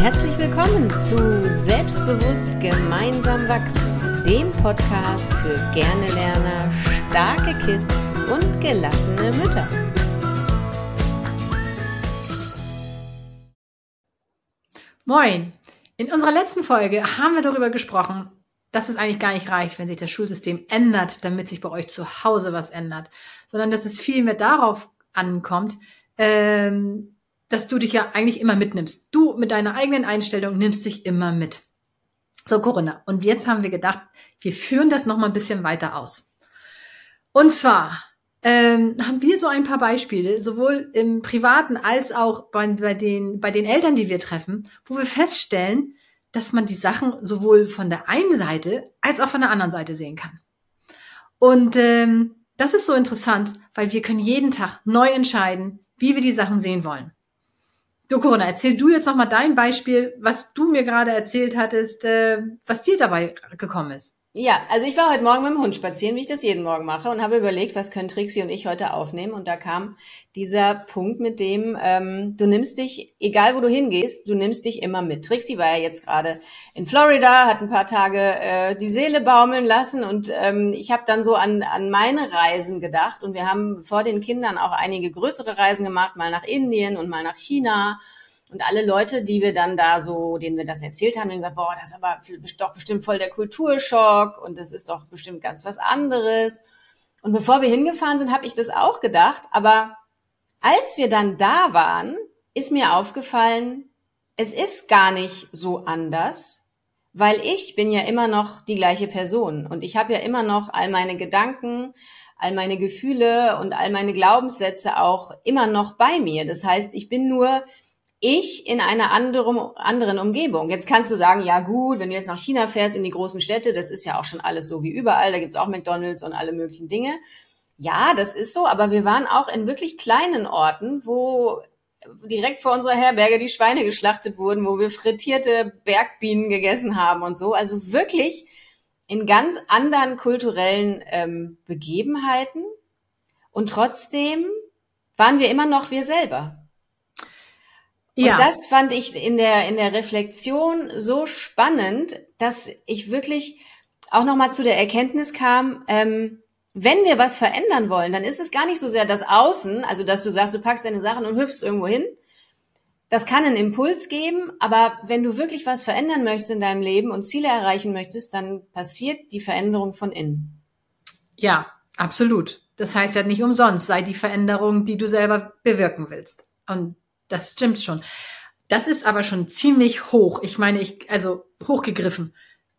Herzlich willkommen zu Selbstbewusst gemeinsam wachsen, dem Podcast für gerne Lerner, starke Kids und gelassene Mütter. Moin! In unserer letzten Folge haben wir darüber gesprochen, dass es eigentlich gar nicht reicht, wenn sich das Schulsystem ändert, damit sich bei euch zu Hause was ändert, sondern dass es viel mehr darauf ankommt, ähm, dass du dich ja eigentlich immer mitnimmst. Du mit deiner eigenen Einstellung nimmst dich immer mit. So, Corinna. Und jetzt haben wir gedacht, wir führen das noch mal ein bisschen weiter aus. Und zwar ähm, haben wir so ein paar Beispiele, sowohl im Privaten als auch bei, bei, den, bei den Eltern, die wir treffen, wo wir feststellen, dass man die Sachen sowohl von der einen Seite als auch von der anderen Seite sehen kann. Und ähm, das ist so interessant, weil wir können jeden Tag neu entscheiden, wie wir die Sachen sehen wollen. So, Corona, erzähl du jetzt nochmal dein Beispiel, was du mir gerade erzählt hattest, äh, was dir dabei gekommen ist. Ja, also ich war heute Morgen mit dem Hund spazieren, wie ich das jeden Morgen mache, und habe überlegt, was können Trixie und ich heute aufnehmen. Und da kam dieser Punkt mit dem, ähm, du nimmst dich, egal wo du hingehst, du nimmst dich immer mit. Trixie war ja jetzt gerade in Florida, hat ein paar Tage äh, die Seele baumeln lassen und ähm, ich habe dann so an, an meine Reisen gedacht. Und wir haben vor den Kindern auch einige größere Reisen gemacht, mal nach Indien und mal nach China und alle Leute, die wir dann da so, denen wir das erzählt haben, haben gesagt, boah, das ist aber doch bestimmt voll der Kulturschock und das ist doch bestimmt ganz was anderes. Und bevor wir hingefahren sind, habe ich das auch gedacht. Aber als wir dann da waren, ist mir aufgefallen, es ist gar nicht so anders, weil ich bin ja immer noch die gleiche Person und ich habe ja immer noch all meine Gedanken, all meine Gefühle und all meine Glaubenssätze auch immer noch bei mir. Das heißt, ich bin nur ich in einer anderen, anderen Umgebung. Jetzt kannst du sagen, ja gut, wenn du jetzt nach China fährst, in die großen Städte, das ist ja auch schon alles so wie überall, da gibt's auch McDonalds und alle möglichen Dinge. Ja, das ist so, aber wir waren auch in wirklich kleinen Orten, wo direkt vor unserer Herberge die Schweine geschlachtet wurden, wo wir frittierte Bergbienen gegessen haben und so. Also wirklich in ganz anderen kulturellen ähm, Begebenheiten. Und trotzdem waren wir immer noch wir selber. Ja. Und das fand ich in der, in der Reflexion so spannend, dass ich wirklich auch nochmal zu der Erkenntnis kam, ähm, wenn wir was verändern wollen, dann ist es gar nicht so sehr das Außen, also dass du sagst, du packst deine Sachen und hüpfst irgendwo hin. Das kann einen Impuls geben, aber wenn du wirklich was verändern möchtest in deinem Leben und Ziele erreichen möchtest, dann passiert die Veränderung von innen. Ja, absolut. Das heißt ja nicht umsonst, sei die Veränderung, die du selber bewirken willst. Und das stimmt schon. Das ist aber schon ziemlich hoch. Ich meine, ich, also hochgegriffen.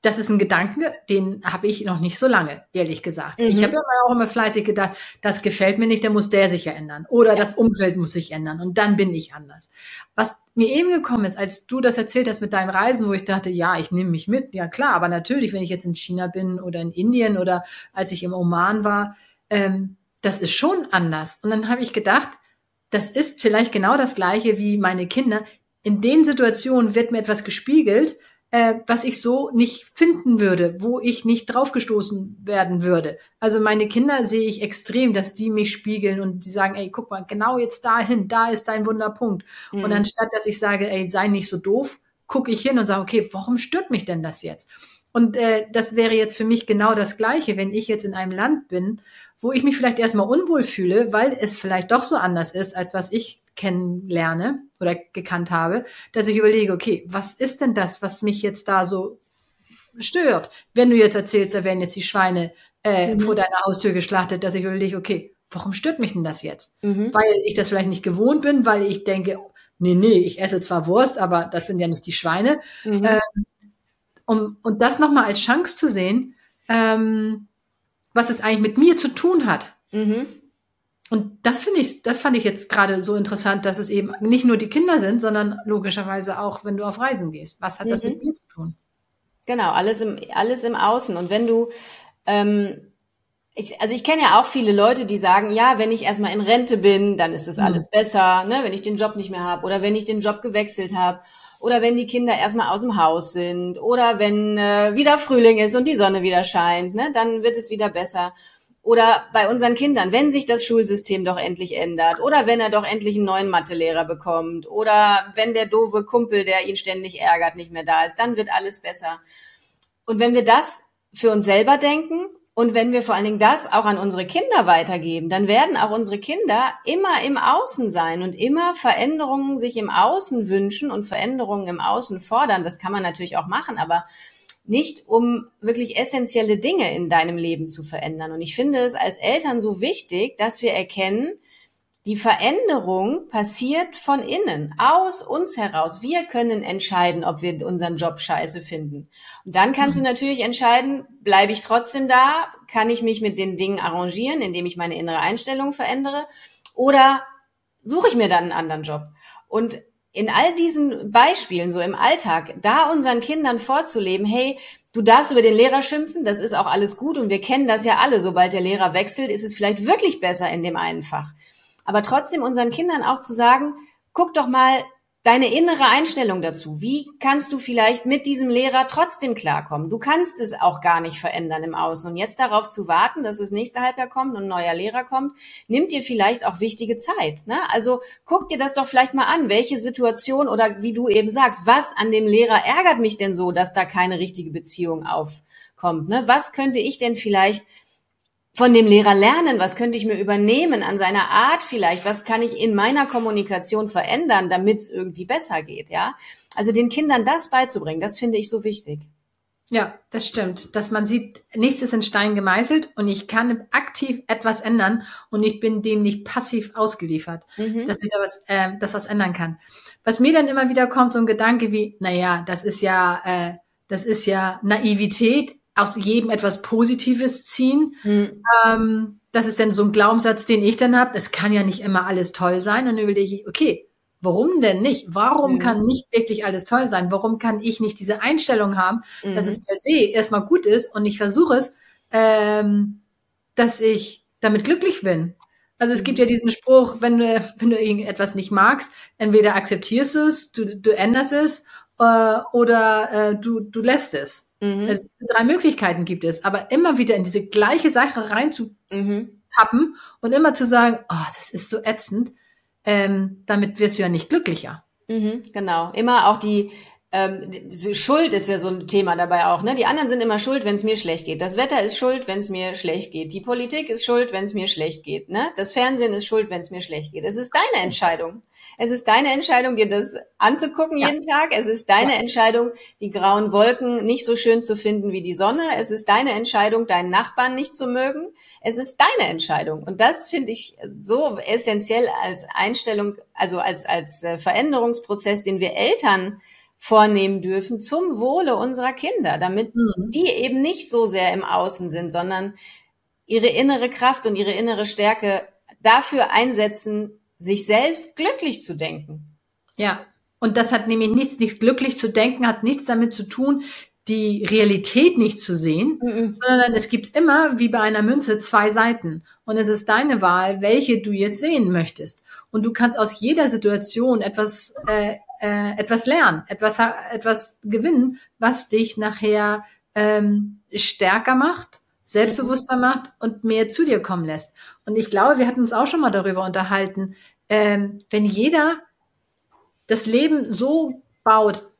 Das ist ein Gedanke, den habe ich noch nicht so lange, ehrlich gesagt. Mhm. Ich habe ja auch immer fleißig gedacht, das gefällt mir nicht, der muss der sich ja ändern. Oder ja. das Umfeld muss sich ändern und dann bin ich anders. Was mir eben gekommen ist, als du das erzählt hast mit deinen Reisen, wo ich dachte, ja, ich nehme mich mit, ja klar, aber natürlich, wenn ich jetzt in China bin oder in Indien oder als ich im Oman war, ähm, das ist schon anders. Und dann habe ich gedacht, das ist vielleicht genau das gleiche wie meine Kinder. In den Situationen wird mir etwas gespiegelt, äh, was ich so nicht finden würde, wo ich nicht draufgestoßen werden würde. Also meine Kinder sehe ich extrem, dass die mich spiegeln und die sagen, ey, guck mal, genau jetzt dahin, da ist dein Wunderpunkt. Mhm. Und anstatt, dass ich sage, ey, sei nicht so doof, gucke ich hin und sage, okay, warum stört mich denn das jetzt? Und äh, das wäre jetzt für mich genau das Gleiche, wenn ich jetzt in einem Land bin, wo ich mich vielleicht erstmal unwohl fühle, weil es vielleicht doch so anders ist, als was ich kennenlerne oder gekannt habe, dass ich überlege, okay, was ist denn das, was mich jetzt da so stört? Wenn du jetzt erzählst, da werden jetzt die Schweine äh, mhm. vor deiner Haustür geschlachtet, dass ich überlege, okay, warum stört mich denn das jetzt? Mhm. Weil ich das vielleicht nicht gewohnt bin, weil ich denke, nee, nee, ich esse zwar Wurst, aber das sind ja nicht die Schweine. Mhm. Ähm, um, und das nochmal als Chance zu sehen, ähm, was es eigentlich mit mir zu tun hat. Mhm. Und das finde ich, das fand ich jetzt gerade so interessant, dass es eben nicht nur die Kinder sind, sondern logischerweise auch, wenn du auf Reisen gehst. Was hat mhm. das mit mir zu tun? Genau, alles im, alles im Außen. Und wenn du, ähm, ich, also ich kenne ja auch viele Leute, die sagen, ja, wenn ich erstmal in Rente bin, dann ist das mhm. alles besser, ne, wenn ich den Job nicht mehr habe oder wenn ich den Job gewechselt habe oder wenn die Kinder erstmal aus dem Haus sind oder wenn äh, wieder Frühling ist und die Sonne wieder scheint, ne, dann wird es wieder besser. Oder bei unseren Kindern, wenn sich das Schulsystem doch endlich ändert. Oder wenn er doch endlich einen neuen Mathelehrer bekommt. Oder wenn der doofe Kumpel, der ihn ständig ärgert, nicht mehr da ist. Dann wird alles besser. Und wenn wir das für uns selber denken und wenn wir vor allen Dingen das auch an unsere Kinder weitergeben, dann werden auch unsere Kinder immer im Außen sein und immer Veränderungen sich im Außen wünschen und Veränderungen im Außen fordern. Das kann man natürlich auch machen, aber nicht um wirklich essentielle Dinge in deinem Leben zu verändern. Und ich finde es als Eltern so wichtig, dass wir erkennen, die Veränderung passiert von innen, aus uns heraus. Wir können entscheiden, ob wir unseren Job scheiße finden. Und dann kannst mhm. du natürlich entscheiden, bleibe ich trotzdem da? Kann ich mich mit den Dingen arrangieren, indem ich meine innere Einstellung verändere? Oder suche ich mir dann einen anderen Job? Und in all diesen Beispielen, so im Alltag, da unseren Kindern vorzuleben, hey, du darfst über den Lehrer schimpfen, das ist auch alles gut und wir kennen das ja alle, sobald der Lehrer wechselt, ist es vielleicht wirklich besser in dem einen Fach. Aber trotzdem unseren Kindern auch zu sagen, guck doch mal, deine innere Einstellung dazu. Wie kannst du vielleicht mit diesem Lehrer trotzdem klarkommen? Du kannst es auch gar nicht verändern im Außen. Und jetzt darauf zu warten, dass das nächste Halbjahr kommt und ein neuer Lehrer kommt, nimmt dir vielleicht auch wichtige Zeit. Ne? Also guck dir das doch vielleicht mal an. Welche Situation oder wie du eben sagst, was an dem Lehrer ärgert mich denn so, dass da keine richtige Beziehung aufkommt? Ne? Was könnte ich denn vielleicht von dem Lehrer lernen? Was könnte ich mir übernehmen an seiner Art vielleicht? Was kann ich in meiner Kommunikation verändern, damit es irgendwie besser geht? Ja, also den Kindern das beizubringen, das finde ich so wichtig. Ja, das stimmt. Dass man sieht, nichts ist in Stein gemeißelt und ich kann aktiv etwas ändern und ich bin dem nicht passiv ausgeliefert, mhm. dass ich da was, äh, das was ändern kann. Was mir dann immer wieder kommt, so ein Gedanke wie, na ja, das ist ja, äh, das ist ja Naivität aus jedem etwas Positives ziehen. Mhm. Ähm, das ist dann so ein Glaubenssatz, den ich dann habe. Es kann ja nicht immer alles toll sein. Und dann überlege ich, okay, warum denn nicht? Warum mhm. kann nicht wirklich alles toll sein? Warum kann ich nicht diese Einstellung haben, mhm. dass es per se erstmal gut ist und ich versuche es, ähm, dass ich damit glücklich bin? Also es gibt ja diesen Spruch, wenn du, wenn du irgendetwas nicht magst, entweder akzeptierst du es, du, du änderst es äh, oder äh, du, du lässt es. Mhm. Es, drei Möglichkeiten gibt es, aber immer wieder in diese gleiche Sache reinzutappen mhm. und immer zu sagen, oh, das ist so ätzend, ähm, damit wirst du ja nicht glücklicher. Mhm, genau. Immer auch die, ähm, Schuld ist ja so ein Thema dabei auch. Ne? Die anderen sind immer schuld, wenn es mir schlecht geht. Das Wetter ist schuld, wenn es mir schlecht geht. Die Politik ist schuld, wenn es mir schlecht geht. Ne? Das Fernsehen ist schuld, wenn es mir schlecht geht. Es ist deine Entscheidung. Es ist deine Entscheidung, dir das anzugucken ja. jeden Tag. Es ist deine ja. Entscheidung, die grauen Wolken nicht so schön zu finden wie die Sonne. Es ist deine Entscheidung, deinen Nachbarn nicht zu mögen. Es ist deine Entscheidung. Und das finde ich so essentiell als Einstellung, also als, als äh, Veränderungsprozess, den wir Eltern vornehmen dürfen zum Wohle unserer Kinder, damit mhm. die eben nicht so sehr im Außen sind, sondern ihre innere Kraft und ihre innere Stärke dafür einsetzen, sich selbst glücklich zu denken. Ja, und das hat nämlich nichts, nicht glücklich zu denken, hat nichts damit zu tun, die Realität nicht zu sehen, mhm. sondern es gibt immer, wie bei einer Münze, zwei Seiten. Und es ist deine Wahl, welche du jetzt sehen möchtest. Und du kannst aus jeder Situation etwas äh, äh, etwas lernen, etwas, etwas gewinnen, was dich nachher ähm, stärker macht, selbstbewusster macht und mehr zu dir kommen lässt. Und ich glaube, wir hatten uns auch schon mal darüber unterhalten, ähm, wenn jeder das Leben so baut,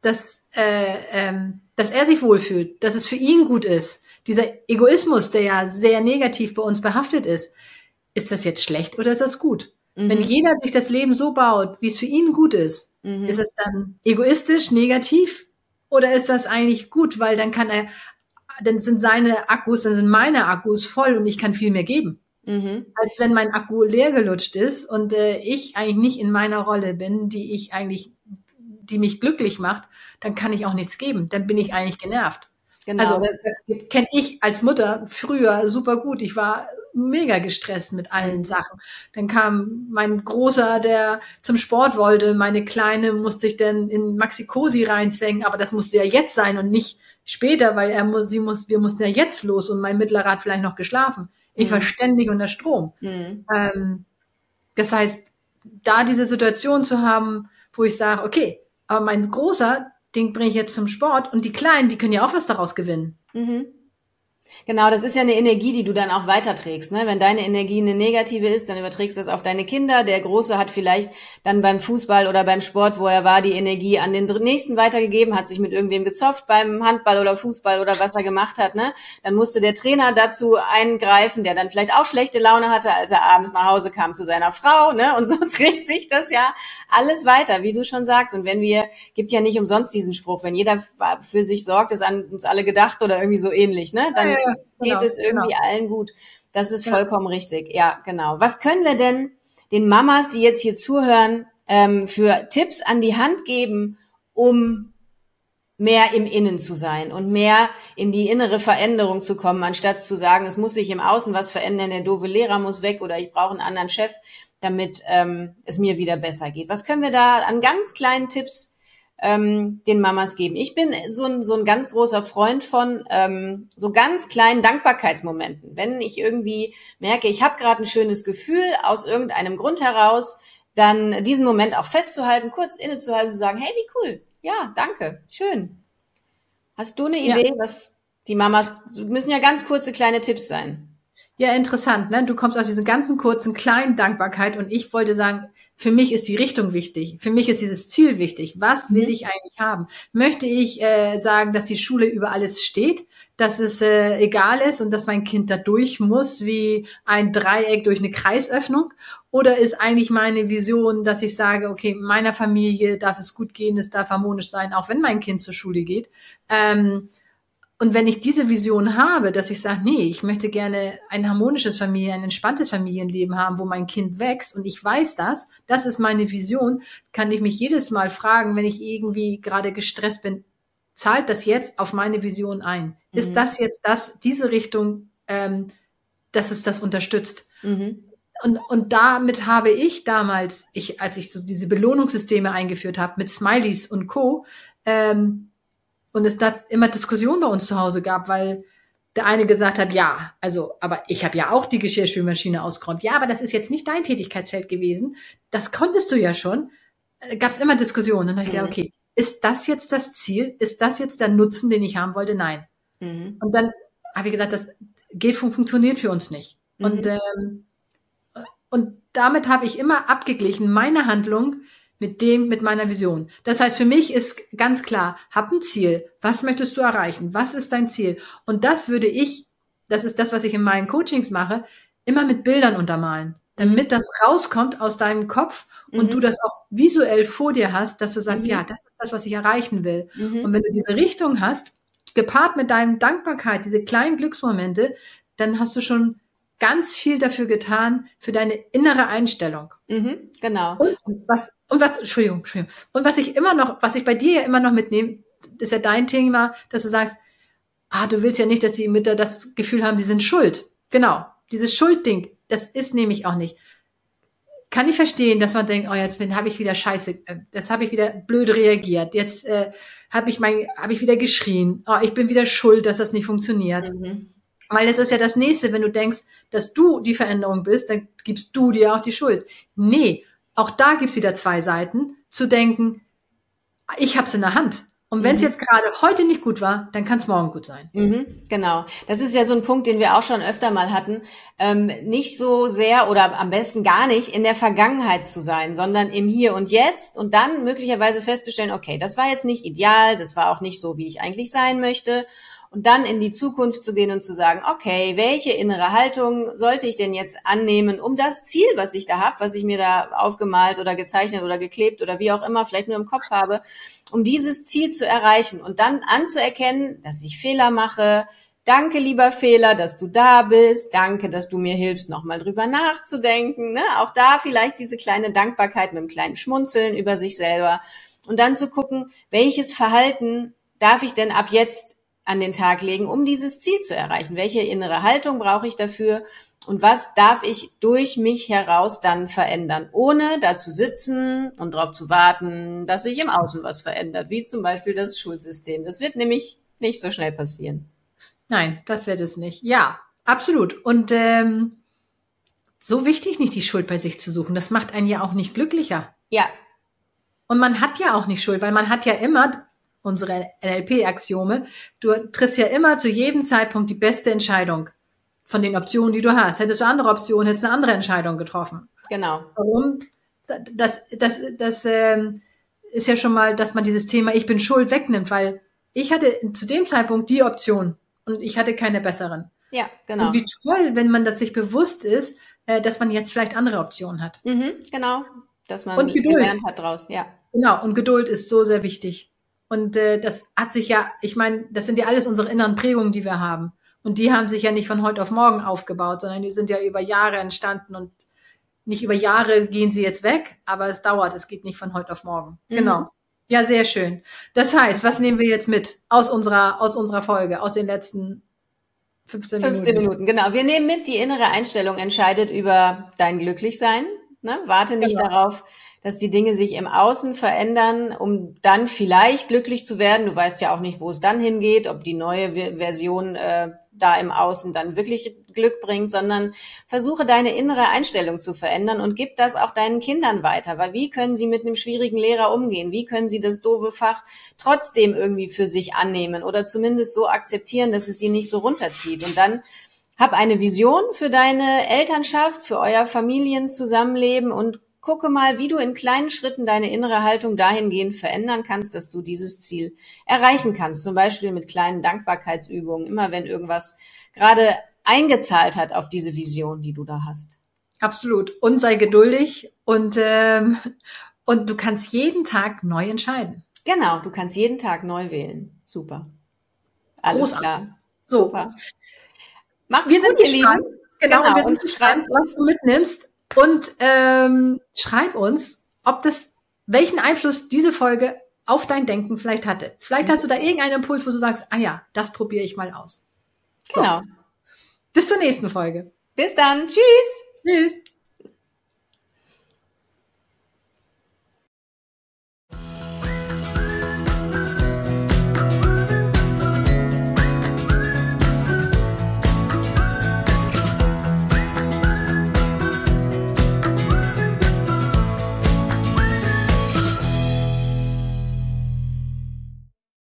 dass, äh, ähm, dass er sich wohlfühlt, dass es für ihn gut ist, dieser Egoismus, der ja sehr negativ bei uns behaftet ist, ist das jetzt schlecht oder ist das gut? Mhm. Wenn jeder sich das Leben so baut, wie es für ihn gut ist, mhm. ist es dann egoistisch, negativ oder ist das eigentlich gut, weil dann kann er, dann sind seine Akkus, dann sind meine Akkus voll und ich kann viel mehr geben. Mhm. Als wenn mein Akku leer gelutscht ist und äh, ich eigentlich nicht in meiner Rolle bin, die ich eigentlich, die mich glücklich macht, dann kann ich auch nichts geben. Dann bin ich eigentlich genervt. Genau. Also das, kenne ich als Mutter früher super gut. Ich war mega gestresst mit allen mhm. Sachen. Dann kam mein Großer, der zum Sport wollte. Meine Kleine musste ich dann in Maxi-Cosi reinzwängen, aber das musste ja jetzt sein und nicht später, weil er muss, sie muss, wir mussten ja jetzt los und mein Mittlerer hat vielleicht noch geschlafen. Ich mhm. war ständig unter Strom. Mhm. Ähm, das heißt, da diese Situation zu haben, wo ich sage, okay, aber mein Großer, den bringe ich jetzt zum Sport und die Kleinen, die können ja auch was daraus gewinnen. Mhm. Genau, das ist ja eine Energie, die du dann auch weiterträgst. Ne? Wenn deine Energie eine negative ist, dann überträgst du das auf deine Kinder. Der Große hat vielleicht dann beim Fußball oder beim Sport, wo er war, die Energie an den Nächsten weitergegeben, hat sich mit irgendwem gezofft beim Handball oder Fußball oder was er gemacht hat. Ne? Dann musste der Trainer dazu eingreifen, der dann vielleicht auch schlechte Laune hatte, als er abends nach Hause kam zu seiner Frau. Ne? Und so dreht sich das ja alles weiter, wie du schon sagst. Und wenn wir, gibt ja nicht umsonst diesen Spruch, wenn jeder für sich sorgt, ist an uns alle gedacht oder irgendwie so ähnlich. Ne? Dann ja, ja geht genau, es irgendwie genau. allen gut. Das ist vollkommen richtig. Ja, genau. Was können wir denn den Mamas, die jetzt hier zuhören, ähm, für Tipps an die Hand geben, um mehr im Innen zu sein und mehr in die innere Veränderung zu kommen, anstatt zu sagen, es muss sich im Außen was verändern, der doofe Lehrer muss weg oder ich brauche einen anderen Chef, damit ähm, es mir wieder besser geht. Was können wir da an ganz kleinen Tipps ähm, den Mamas geben. Ich bin so ein, so ein ganz großer Freund von ähm, so ganz kleinen Dankbarkeitsmomenten. Wenn ich irgendwie merke, ich habe gerade ein schönes Gefühl aus irgendeinem Grund heraus, dann diesen Moment auch festzuhalten, kurz innezuhalten, zu sagen, hey, wie cool, ja, danke, schön. Hast du eine Idee, ja. was die Mamas, müssen ja ganz kurze kleine Tipps sein. Ja, interessant, ne? Du kommst aus diesen ganzen kurzen kleinen Dankbarkeit und ich wollte sagen, für mich ist die Richtung wichtig. Für mich ist dieses Ziel wichtig. Was will mhm. ich eigentlich haben? Möchte ich äh, sagen, dass die Schule über alles steht, dass es äh, egal ist und dass mein Kind da durch muss wie ein Dreieck durch eine Kreisöffnung? Oder ist eigentlich meine Vision, dass ich sage, okay, meiner Familie darf es gut gehen, es darf harmonisch sein, auch wenn mein Kind zur Schule geht? Ähm, und wenn ich diese Vision habe, dass ich sage, nee, ich möchte gerne ein harmonisches Familien, ein entspanntes Familienleben haben, wo mein Kind wächst und ich weiß das, das ist meine Vision, kann ich mich jedes Mal fragen, wenn ich irgendwie gerade gestresst bin, zahlt das jetzt auf meine Vision ein? Mhm. Ist das jetzt das, diese Richtung, ähm, dass es das unterstützt? Mhm. Und, und damit habe ich damals, ich, als ich so diese Belohnungssysteme eingeführt habe mit Smileys und Co., ähm, und es da immer Diskussionen bei uns zu Hause gab, weil der eine gesagt hat, ja, also, aber ich habe ja auch die Geschirrspülmaschine ausgeräumt. Ja, aber das ist jetzt nicht dein Tätigkeitsfeld gewesen. Das konntest du ja schon. Äh, Gab es immer Diskussionen. Und dann habe ich gedacht, mhm. okay, ist das jetzt das Ziel? Ist das jetzt der Nutzen, den ich haben wollte? Nein. Mhm. Und dann habe ich gesagt, das geht funktioniert für uns nicht. Mhm. Und ähm, und damit habe ich immer abgeglichen meine Handlung mit dem, mit meiner Vision. Das heißt, für mich ist ganz klar, hab ein Ziel. Was möchtest du erreichen? Was ist dein Ziel? Und das würde ich, das ist das, was ich in meinen Coachings mache, immer mit Bildern untermalen, damit mhm. das rauskommt aus deinem Kopf und mhm. du das auch visuell vor dir hast, dass du sagst, mhm. ja, das ist das, was ich erreichen will. Mhm. Und wenn du diese Richtung hast, gepaart mit deinem Dankbarkeit, diese kleinen Glücksmomente, dann hast du schon ganz viel dafür getan, für deine innere Einstellung. Mhm, genau. Und was, und was, Entschuldigung, Entschuldigung. Und was ich immer noch, was ich bei dir ja immer noch mitnehme, ist ja dein Thema, dass du sagst, ah, du willst ja nicht, dass die Mütter das Gefühl haben, sie sind schuld. Genau. Dieses Schuldding, das ist nämlich auch nicht. Kann ich verstehen, dass man denkt, oh, jetzt bin, habe ich wieder Scheiße, äh, jetzt habe ich wieder blöd reagiert, jetzt äh, habe ich mein, habe ich wieder geschrien, oh, ich bin wieder schuld, dass das nicht funktioniert. Mhm. Weil das ist ja das nächste, wenn du denkst, dass du die Veränderung bist, dann gibst du dir auch die Schuld. Nee, auch da gibt's wieder zwei Seiten, zu denken, ich hab's in der Hand. Und wenn es mhm. jetzt gerade heute nicht gut war, dann kann es morgen gut sein. Mhm, genau. Das ist ja so ein Punkt, den wir auch schon öfter mal hatten. Ähm, nicht so sehr oder am besten gar nicht in der Vergangenheit zu sein, sondern im Hier und Jetzt und dann möglicherweise festzustellen, okay, das war jetzt nicht ideal, das war auch nicht so, wie ich eigentlich sein möchte und dann in die Zukunft zu gehen und zu sagen, okay, welche innere Haltung sollte ich denn jetzt annehmen, um das Ziel, was ich da habe, was ich mir da aufgemalt oder gezeichnet oder geklebt oder wie auch immer, vielleicht nur im Kopf habe, um dieses Ziel zu erreichen und dann anzuerkennen, dass ich Fehler mache, Danke, lieber Fehler, dass du da bist. Danke, dass du mir hilfst, nochmal drüber nachzudenken. Ne? Auch da vielleicht diese kleine Dankbarkeit mit einem kleinen Schmunzeln über sich selber. Und dann zu gucken, welches Verhalten darf ich denn ab jetzt an den Tag legen, um dieses Ziel zu erreichen? Welche innere Haltung brauche ich dafür? Und was darf ich durch mich heraus dann verändern, ohne da zu sitzen und darauf zu warten, dass sich im Außen was verändert, wie zum Beispiel das Schulsystem. Das wird nämlich nicht so schnell passieren. Nein, das wird es nicht. Ja, absolut. Und ähm, so wichtig, nicht die Schuld bei sich zu suchen. Das macht einen ja auch nicht glücklicher. Ja. Und man hat ja auch nicht Schuld, weil man hat ja immer unsere NLP-Axiome. Du triffst ja immer zu jedem Zeitpunkt die beste Entscheidung von den Optionen, die du hast. Hättest du andere Optionen, hättest du eine andere Entscheidung getroffen. Genau. Warum? Das, das, das ähm, ist ja schon mal, dass man dieses Thema Ich bin schuld wegnimmt, weil ich hatte zu dem Zeitpunkt die Option und ich hatte keine besseren. Ja, genau. Und wie toll, wenn man das sich bewusst ist, äh, dass man jetzt vielleicht andere Optionen hat. Mhm, genau. Dass man Und Geduld. gelernt hat draus, ja. Genau, und Geduld ist so sehr wichtig. Und äh, das hat sich ja, ich meine, das sind ja alles unsere inneren Prägungen, die wir haben. Und die haben sich ja nicht von heute auf morgen aufgebaut, sondern die sind ja über Jahre entstanden und nicht über Jahre gehen sie jetzt weg, aber es dauert, es geht nicht von heute auf morgen. Mhm. Genau. Ja, sehr schön. Das heißt, was nehmen wir jetzt mit aus unserer, aus unserer Folge, aus den letzten 15 Minuten? 15 Minuten, genau. Wir nehmen mit, die innere Einstellung entscheidet über dein Glücklichsein. Ne? Warte nicht Genau. darauf, dass die Dinge sich im Außen verändern, um dann vielleicht glücklich zu werden. Du weißt ja auch nicht, wo es dann hingeht, ob die neue Version äh, da im Außen dann wirklich Glück bringt, sondern versuche deine innere Einstellung zu verändern und gib das auch deinen Kindern weiter. Weil wie können sie mit einem schwierigen Lehrer umgehen? Wie können sie das doofe Fach trotzdem irgendwie für sich annehmen oder zumindest so akzeptieren, dass es sie nicht so runterzieht? Und dann hab eine Vision für deine Elternschaft, für euer Familienzusammenleben und gucke mal, wie du in kleinen Schritten deine innere Haltung dahingehend verändern kannst, dass du dieses Ziel erreichen kannst. Zum Beispiel mit kleinen Dankbarkeitsübungen, immer wenn irgendwas gerade eingezahlt hat auf diese Vision, die du da hast. Absolut. Und sei geduldig und, ähm, und du kannst jeden Tag neu entscheiden. Genau, du kannst jeden Tag neu wählen. Super. Alles Großartig. klar. So, Super. Macht's wir sind gut, ihr gespannt. Lieben. Genau, Genau, und wir sind gespannt, was du mitnimmst. Und ähm, schreib uns, ob das, welchen Einfluss diese Folge auf dein Denken vielleicht hatte. Vielleicht hast du da irgendeinen Impuls, wo du sagst, ah ja, das probiere ich mal aus. So. Genau. Bis zur nächsten Folge. Bis dann. Tschüss. Tschüss.